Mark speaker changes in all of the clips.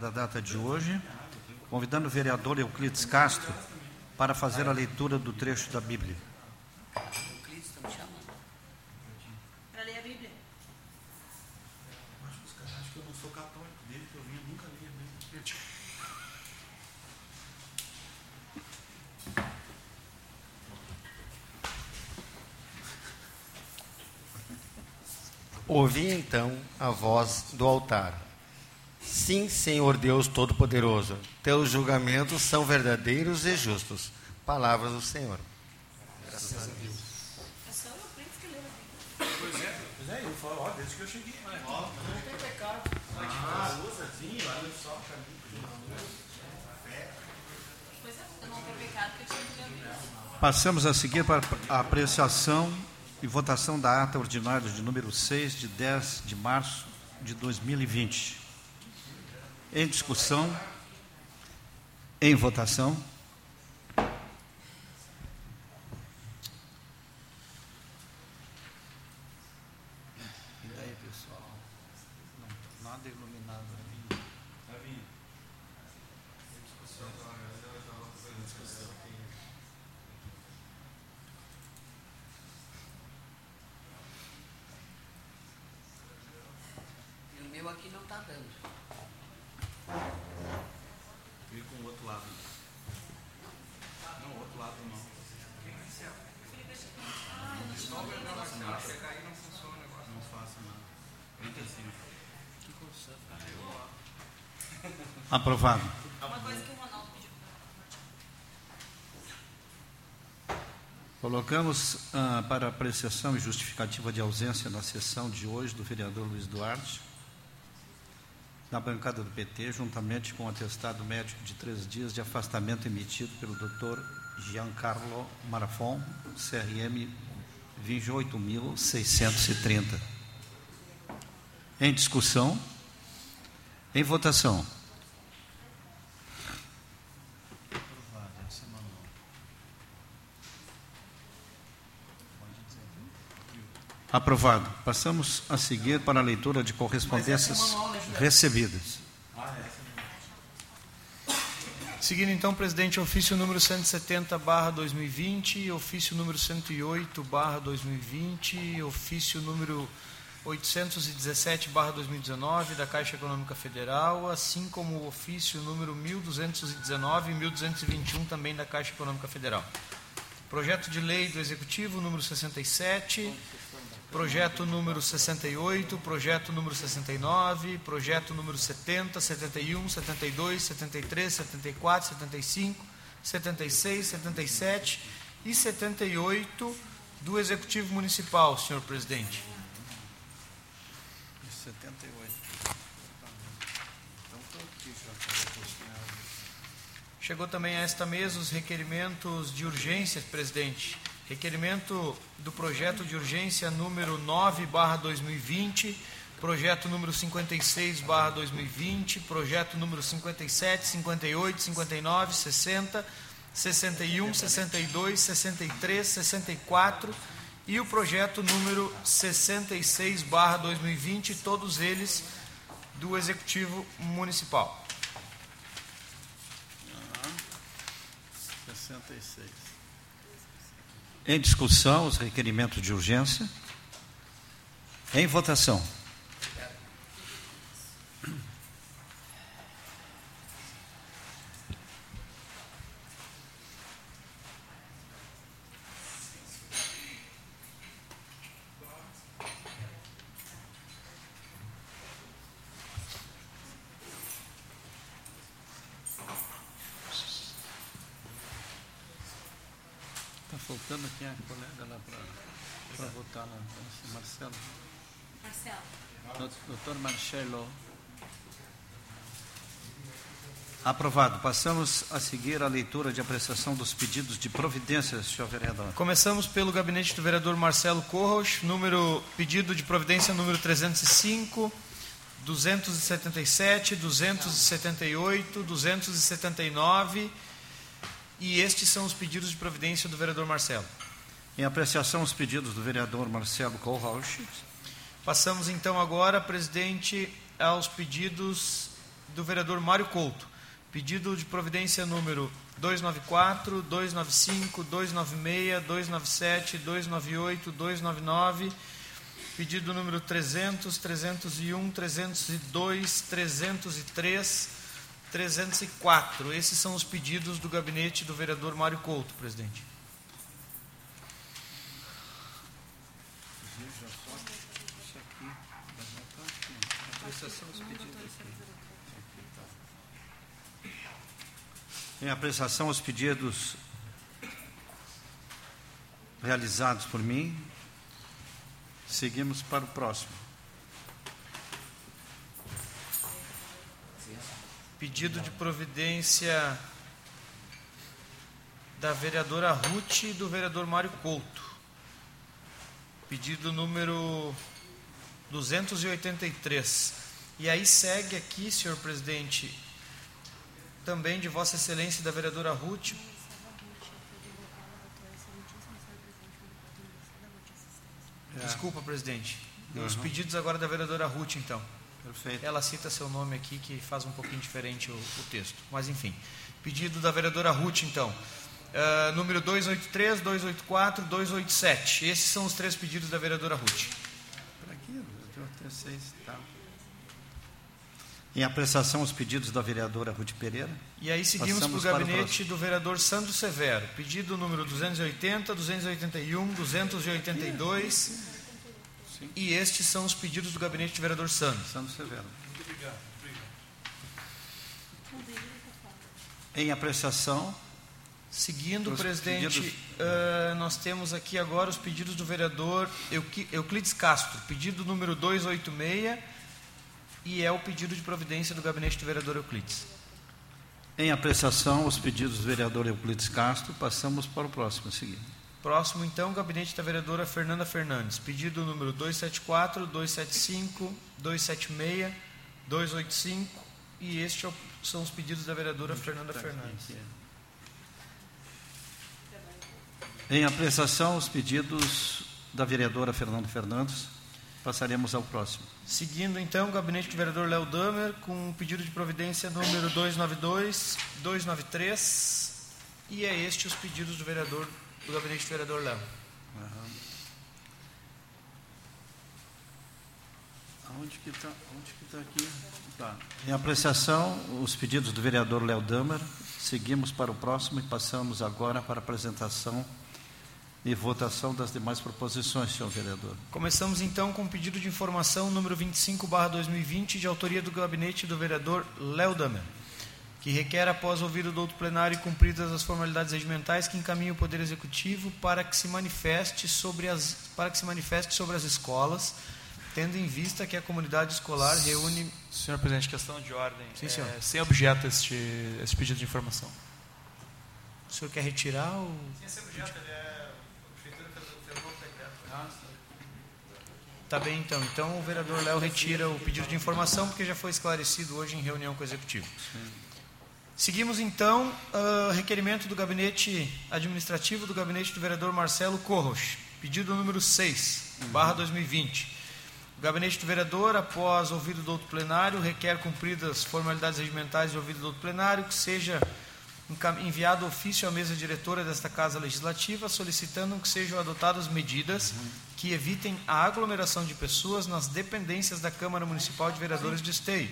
Speaker 1: da data de hoje, convidando o vereador Euclides Castro para fazer a leitura do trecho da Bíblia.
Speaker 2: Euclides, estão me chamando.
Speaker 3: Para ler a Bíblia.
Speaker 4: Acho que eu não sou católico dele, que eu nunca li a Bíblia.
Speaker 5: Ouvi então a voz do altar. Sim, Senhor Deus Todo-Poderoso, teus julgamentos são verdadeiros e justos. Palavras do Senhor.
Speaker 3: É só o Euclides que leu a Bíblia.
Speaker 4: Pois é, pois é, eu falo, ó, desde que eu cheguei. Ó, não tem pecado. Ah, usazinho, olha só,
Speaker 3: Pois é, eu não tenho pecado porque eu tinha que ler a Bíblia.
Speaker 1: Passamos a seguir para a apreciação e votação da ata ordinária de número 6, de 10 de março de 2020. Em discussão, em votação. E daí, pessoal? Não,
Speaker 2: o não.
Speaker 4: Vem com o outro lado. Não, o outro lado não. Não faça nada. Assim.
Speaker 1: Aprovado.
Speaker 3: Uma coisa que o Ronaldo pediu.
Speaker 1: Colocamos ah, para apreciação e justificativa de ausência na sessão de hoje do vereador Luiz Duarte, na bancada do PT, juntamente com o atestado médico de três dias de afastamento emitido pelo Dr. Giancarlo Marafon, CRM 28.630. Em discussão, em votação. Aprovado. Passamos a seguir para a leitura de correspondências recebidas.
Speaker 6: Seguindo então, presidente, ofício número 170 barra 2020, ofício número 108 barra 2020, ofício número 817 barra 2019 da Caixa Econômica Federal, assim como o ofício número 1219 e 1221 também da Caixa Econômica Federal. Projeto de lei do Executivo número 67, projeto número 68, projeto número 69, projeto número 70, 71, 72, 73, 74, 75, 76, 77 e 78 do Executivo Municipal, senhor presidente.
Speaker 1: 78.
Speaker 6: Chegou também a esta mesa os requerimentos de urgência, presidente. Requerimento do projeto de urgência número 9 barra 2020, projeto número 56 barra 2020, projeto número 57, 58, 59, 60, 61, 62, 63, 64 e o projeto número 66 barra 2020, todos eles do Executivo Municipal.
Speaker 1: 66. Em discussão, os requerimentos de urgência. Em votação. Faltando é a colega lá para votar lá? Marcelo.
Speaker 3: Marcelo.
Speaker 1: Doutor Marcelo. Aprovado. Passamos a seguir a leitura de apreciação dos pedidos de providências, senhor vereador.
Speaker 6: Começamos pelo gabinete do vereador Marcelo Corros, número pedido de providência número 305, 277, 278, 279 e estes são os pedidos de providência do vereador Marcelo.
Speaker 1: Em apreciação, os pedidos do vereador Marcelo Kohlrausch.
Speaker 6: Passamos então agora, presidente, aos pedidos do vereador Mário Couto. Pedido de providência número 294, 295, 296, 297, 298, 299. Pedido número 300, 301, 302, 303, 304. Esses são os pedidos do gabinete do vereador Mário Couto, presidente.
Speaker 1: Em apreciação os pedidos realizados por mim, seguimos para o próximo.
Speaker 6: Pedido de providência da vereadora Ruth e do vereador Mário Couto. Pedido número 283. E aí segue aqui, senhor presidente, também de Vossa Excelência da vereadora Ruth.
Speaker 1: É.
Speaker 6: Desculpa, presidente. Os pedidos agora da vereadora Ruth, então.
Speaker 1: Perfeito.
Speaker 6: Ela cita seu nome aqui, que faz um pouquinho diferente o, o texto. Mas, enfim. Pedido da vereadora Ruth, então. Uh, número 283, 284, 287. Esses são os três pedidos da vereadora Ruth.
Speaker 1: Por aqui, eu tenho seis, tá. Em apreciação os pedidos da vereadora Ruth Pereira.
Speaker 6: E aí seguimos
Speaker 1: Passamos
Speaker 6: para o
Speaker 1: para o
Speaker 6: gabinete do vereador Sandro Severo. Pedido número 280, 281, 282. E estes são os pedidos do gabinete do vereador Sandro.
Speaker 1: Sandro Severo. Em apreciação,
Speaker 6: Seguindo,
Speaker 1: Os
Speaker 6: presidente,
Speaker 1: pedidos-
Speaker 6: ah, nós temos aqui agora os pedidos do vereador Euclides Castro. Pedido número 286 e é o pedido de providência do gabinete do vereador Euclides.
Speaker 1: em apreciação os pedidos do vereador Euclides Castro, passamos para o próximo a seguir.
Speaker 6: Próximo, então, gabinete da vereadora Fernanda Fernandes. Pedido número 274, 275, 276, 285 e estes são os pedidos da vereadora Fernanda Fernandes.
Speaker 1: Em apreciação os pedidos da vereadora Fernanda Fernandes, passaremos ao próximo.
Speaker 6: Seguindo, então, o gabinete do vereador Léo Damer com o pedido de providência número 292, 293 e é este os pedidos do vereador do gabinete do vereador Léo.
Speaker 1: Onde que está? Está aqui? Tá. Em apreciação, os pedidos do vereador Léo Damer. Seguimos para o próximo e passamos agora para a apresentação e votação das demais proposições, senhor vereador.
Speaker 6: Começamos então com o pedido de informação número 25/2020 de autoria do gabinete do vereador Léo Damer, que requer após ouvir o douto plenário e cumpridas as formalidades regimentais que encaminhe o Poder Executivo para que se manifeste sobre as para que se manifeste sobre as escolas, tendo em vista que a comunidade escolar reúne
Speaker 7: Senhor presidente, questão de ordem.
Speaker 6: Sim, senhor.
Speaker 7: É, sem objeto este, este pedido de informação.
Speaker 6: o senhor quer retirar o
Speaker 7: Esse objeto é. A prefeitura fez um novo decreto.
Speaker 6: Tá bem, então. Então o vereador Léo retira o pedido de informação, porque já foi esclarecido hoje em reunião com o executivo. Seguimos então ah, requerimento do gabinete administrativo do gabinete do vereador Marcelo Corros, pedido número 6, barra 2020. O gabinete do vereador, após ouvido do outro plenário, requer cumpridas formalidades regimentais de ouvido do outro plenário, que seja enviado ofício à mesa diretora desta Casa Legislativa, solicitando que sejam adotadas medidas que evitem a aglomeração de pessoas nas dependências da Câmara Municipal de Vereadores de Esteio.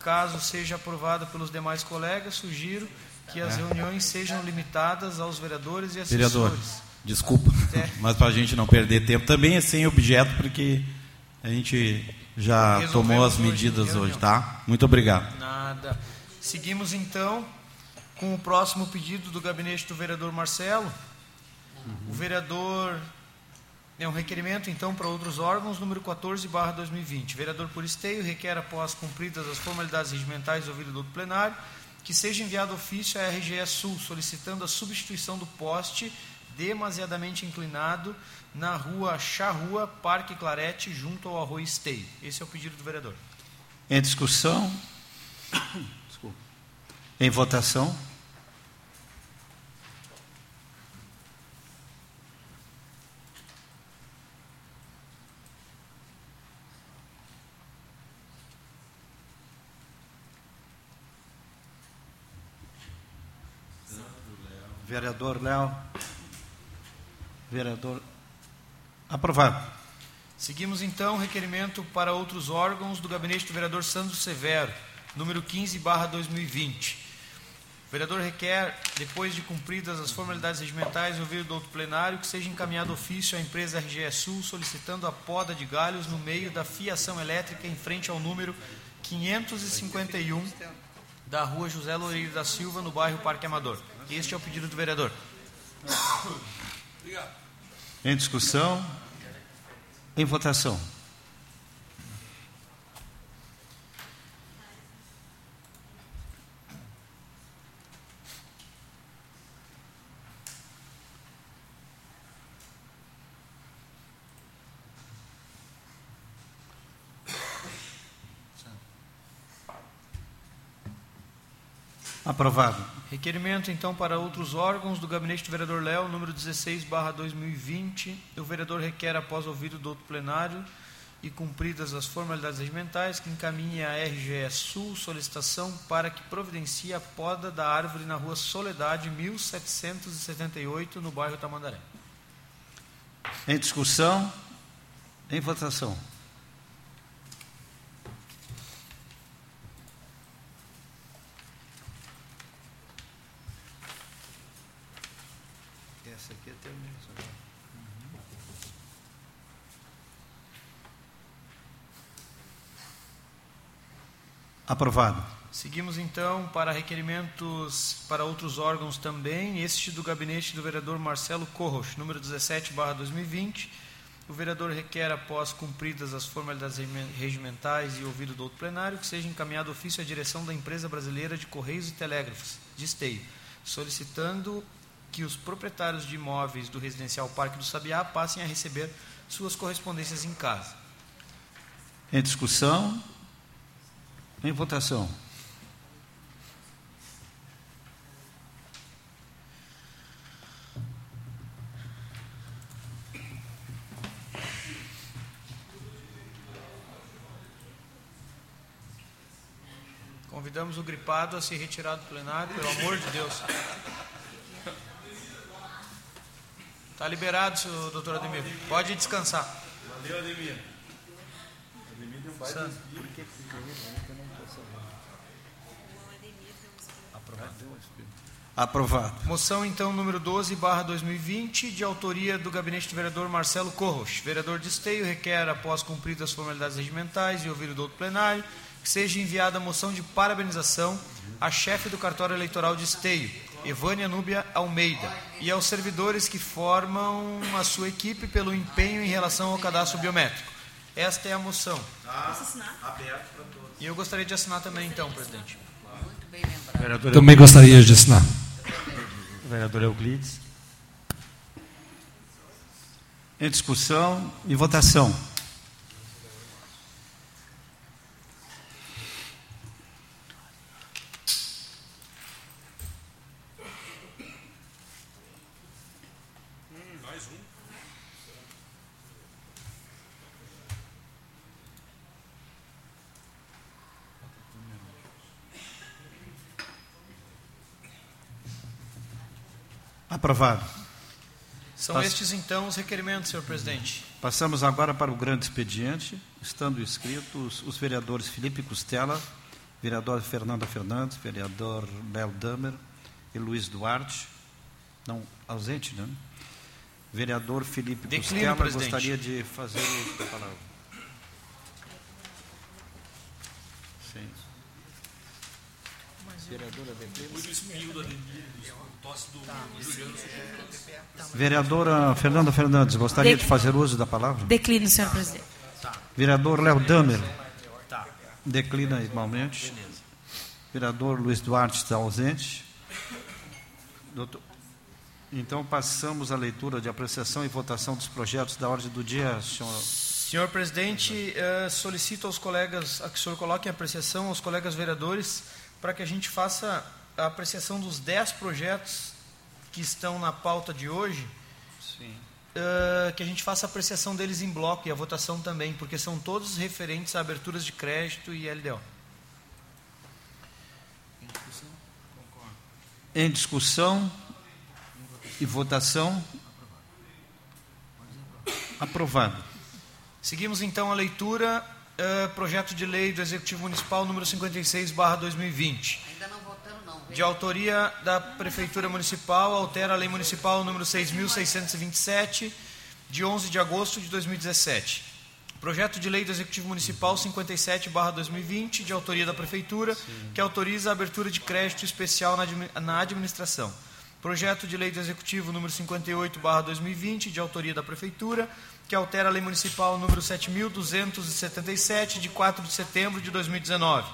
Speaker 6: Caso seja aprovado pelos demais colegas, sugiro que as reuniões sejam limitadas aos vereadores e assessores.
Speaker 8: Vereador, desculpa,
Speaker 6: É.
Speaker 8: mas para a gente não perder tempo, também é sem objeto, porque a gente já
Speaker 6: Resolvemos
Speaker 8: tomou as
Speaker 6: hoje,
Speaker 8: medidas
Speaker 6: reunião.
Speaker 8: hoje, tá? Muito obrigado.
Speaker 6: Nada. Seguimos então com o próximo pedido do gabinete do vereador Marcelo. O vereador é um requerimento então para outros órgãos, número 14/2020. Vereador por esteio requer após cumpridas as formalidades regimentais do ouvido do plenário que seja enviado ofício à RGE Sul solicitando a substituição do poste demasiadamente inclinado na rua Charrua, Parque Clarete, junto ao Arroio Esteio. Esse é o pedido do vereador.
Speaker 1: Em discussão. Desculpa. Em votação. Vereador Léo. Vereador. Aprovado.
Speaker 6: Seguimos então requerimento para outros órgãos do gabinete do vereador Sandro Severo, número 15, barra 2020. O vereador requer, depois de cumpridas as formalidades regimentais ouvido do outro plenário, que seja encaminhado ofício à empresa RGE Sul solicitando a poda de galhos no meio da fiação elétrica em frente ao número 551 da rua José Loureiro da Silva, no bairro Parque Amador. Este é o pedido do vereador.
Speaker 1: Em discussão. Em votação. Aprovado.
Speaker 6: Requerimento, então, para outros órgãos do gabinete do vereador Léo, número 16, barra 2020. O vereador requer, após ouvido do outro plenário e cumpridas as formalidades regimentais, que encaminhe à RGE Sul solicitação para que providencie a poda da árvore na rua Soledade, 1778, no bairro Tamandaré.
Speaker 1: Em discussão. Em votação. Essa aqui é teu mesmo. Aprovado.
Speaker 6: Seguimos então para requerimentos para outros órgãos também. Este do gabinete do vereador Marcelo Corros, número 17, barra 2020. O vereador requer, após cumpridas as formalidades regimentais e ouvido do outro plenário, que seja encaminhado ofício à direção da Empresa Brasileira de Correios e Telégrafos, de Esteio, solicitando que os proprietários de imóveis do residencial Parque do Sabiá passem a receber suas correspondências em casa.
Speaker 1: Em discussão. Em votação.
Speaker 6: Convidamos o gripado a se retirar do plenário, pelo amor de Deus. Está liberado, senhor doutor Ademir. Pode descansar.
Speaker 4: Valeu, Ademir. Ademir deu um baita
Speaker 1: Aprovado.
Speaker 6: Moção, então, número 12, barra 2020, de autoria do gabinete do vereador Marcelo Corros. Vereador de Esteio requer, após cumpridas as formalidades regimentais e ouvido do outro plenário, que seja enviada a moção de parabenização à chefe do cartório eleitoral de Esteio, Evânia Núbia Almeida, e aos servidores que formam a sua equipe pelo empenho em relação ao cadastro biométrico. Esta é a moção.
Speaker 3: Posso assinar?
Speaker 4: Aberto para todos.
Speaker 6: E eu gostaria de assinar também, então, presidente.
Speaker 5: Vereador,
Speaker 8: Também gostaria de assinar.
Speaker 5: vereador Euclides.
Speaker 1: Em discussão e votação.
Speaker 4: Mais um.
Speaker 1: Aprovado.
Speaker 6: São
Speaker 1: Passo.
Speaker 6: estes, então, os requerimentos, senhor presidente.
Speaker 1: Passamos agora para o grande expediente, estando inscritos os vereadores Felipe Costela, vereador Fernanda Fernandes, vereador Léo Damer e Luiz Duarte, não ausente, né? Vereador Felipe Costela,
Speaker 6: presidente.
Speaker 1: gostaria de fazer da palavra. Sim. Vereadora Declino.
Speaker 4: Muito espinho do Ademir, o tosse do Juliano.
Speaker 1: Vereadora Fernanda Fernandes, gostaria
Speaker 3: De-
Speaker 1: de fazer uso da palavra?
Speaker 3: Declino, senhor presidente.
Speaker 1: Vereador Léo Damer. Declina igualmente. Vereador Luiz Duarte está ausente. Doutor- Então passamos à leitura de apreciação e votação dos projetos da ordem do dia, senhor.
Speaker 6: Senhor presidente, eh, solicito aos colegas a que o senhor coloque em apreciação aos colegas vereadores para que a gente faça a apreciação dos 10 projetos que estão na pauta de hoje,
Speaker 1: Sim.
Speaker 6: eh, que a gente faça a apreciação deles em bloco e a votação também, porque são todos referentes a aberturas de crédito e LDO.
Speaker 1: Em discussão. E votação? Aprovado.
Speaker 6: Seguimos então a leitura, uh, projeto de lei do Executivo Municipal número 56, barra 2020.
Speaker 2: Ainda não votamos, não.
Speaker 6: De autoria da Prefeitura Municipal, altera a Lei Municipal número 6.627, de 11 de agosto de 2017. Projeto de Lei do Executivo Municipal 57, barra 2020, de autoria da Prefeitura, Sim. que autoriza a abertura de crédito especial na administração. Projeto de Lei do Executivo número 58, barra 2020, de autoria da Prefeitura, que altera a Lei Municipal número 7.277, de 4 de setembro de 2019.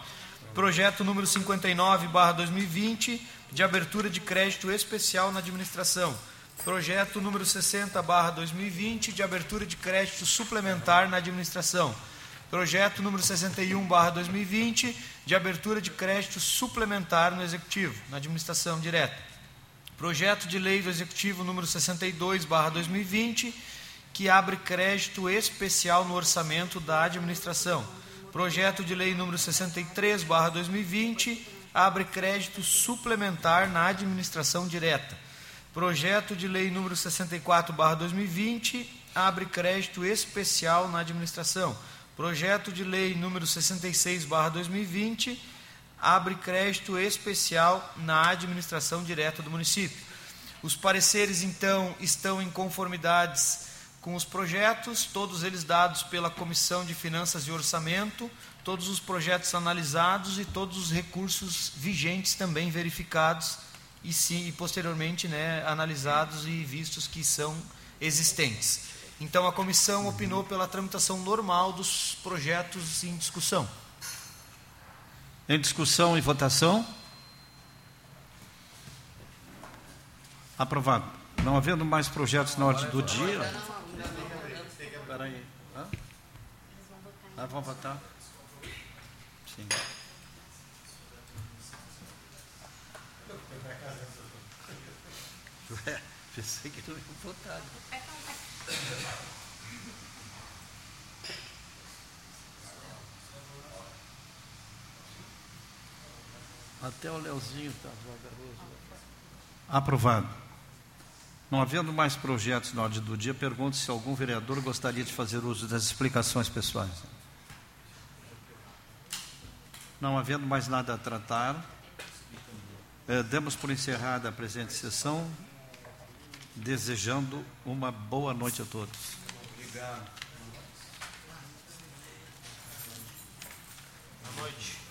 Speaker 6: Projeto número 59, barra 2020, de abertura de crédito especial na administração. Projeto número 60, barra 2020, de abertura de crédito suplementar na administração. Projeto número 61, barra 2020, de abertura de crédito suplementar no Executivo, na administração direta. Projeto de lei do Executivo número 62, barra 2020, que abre crédito especial no orçamento da administração. Projeto de lei número 63, barra 2020, abre crédito suplementar na administração direta. Projeto de lei número 64, barra 2020, abre crédito especial na administração. Projeto de lei número 66, barra 2020, abre crédito especial na administração direta do município. Os pareceres, então, estão em conformidades com os projetos, todos eles dados pela Comissão de Finanças e Orçamento, todos os projetos analisados e todos os recursos vigentes também verificados e, sim, e posteriormente né, analisados e vistos que são existentes. Então, a comissão opinou pela tramitação normal dos projetos em discussão.
Speaker 1: Em discussão e votação? Aprovado. Não havendo mais projetos na ordem do dia. Espera aí. Hã? Ah, vão votar? Sim. Ué, pensei que não ia votar. Até o Leozinho está vagaroso. Aprovado. Não havendo mais projetos na ordem do dia, pergunto se algum vereador gostaria de fazer uso das explicações pessoais. Não havendo mais nada a tratar, eh, demos por encerrada a presente sessão, desejando uma boa noite a todos. Obrigado.
Speaker 6: Boa noite.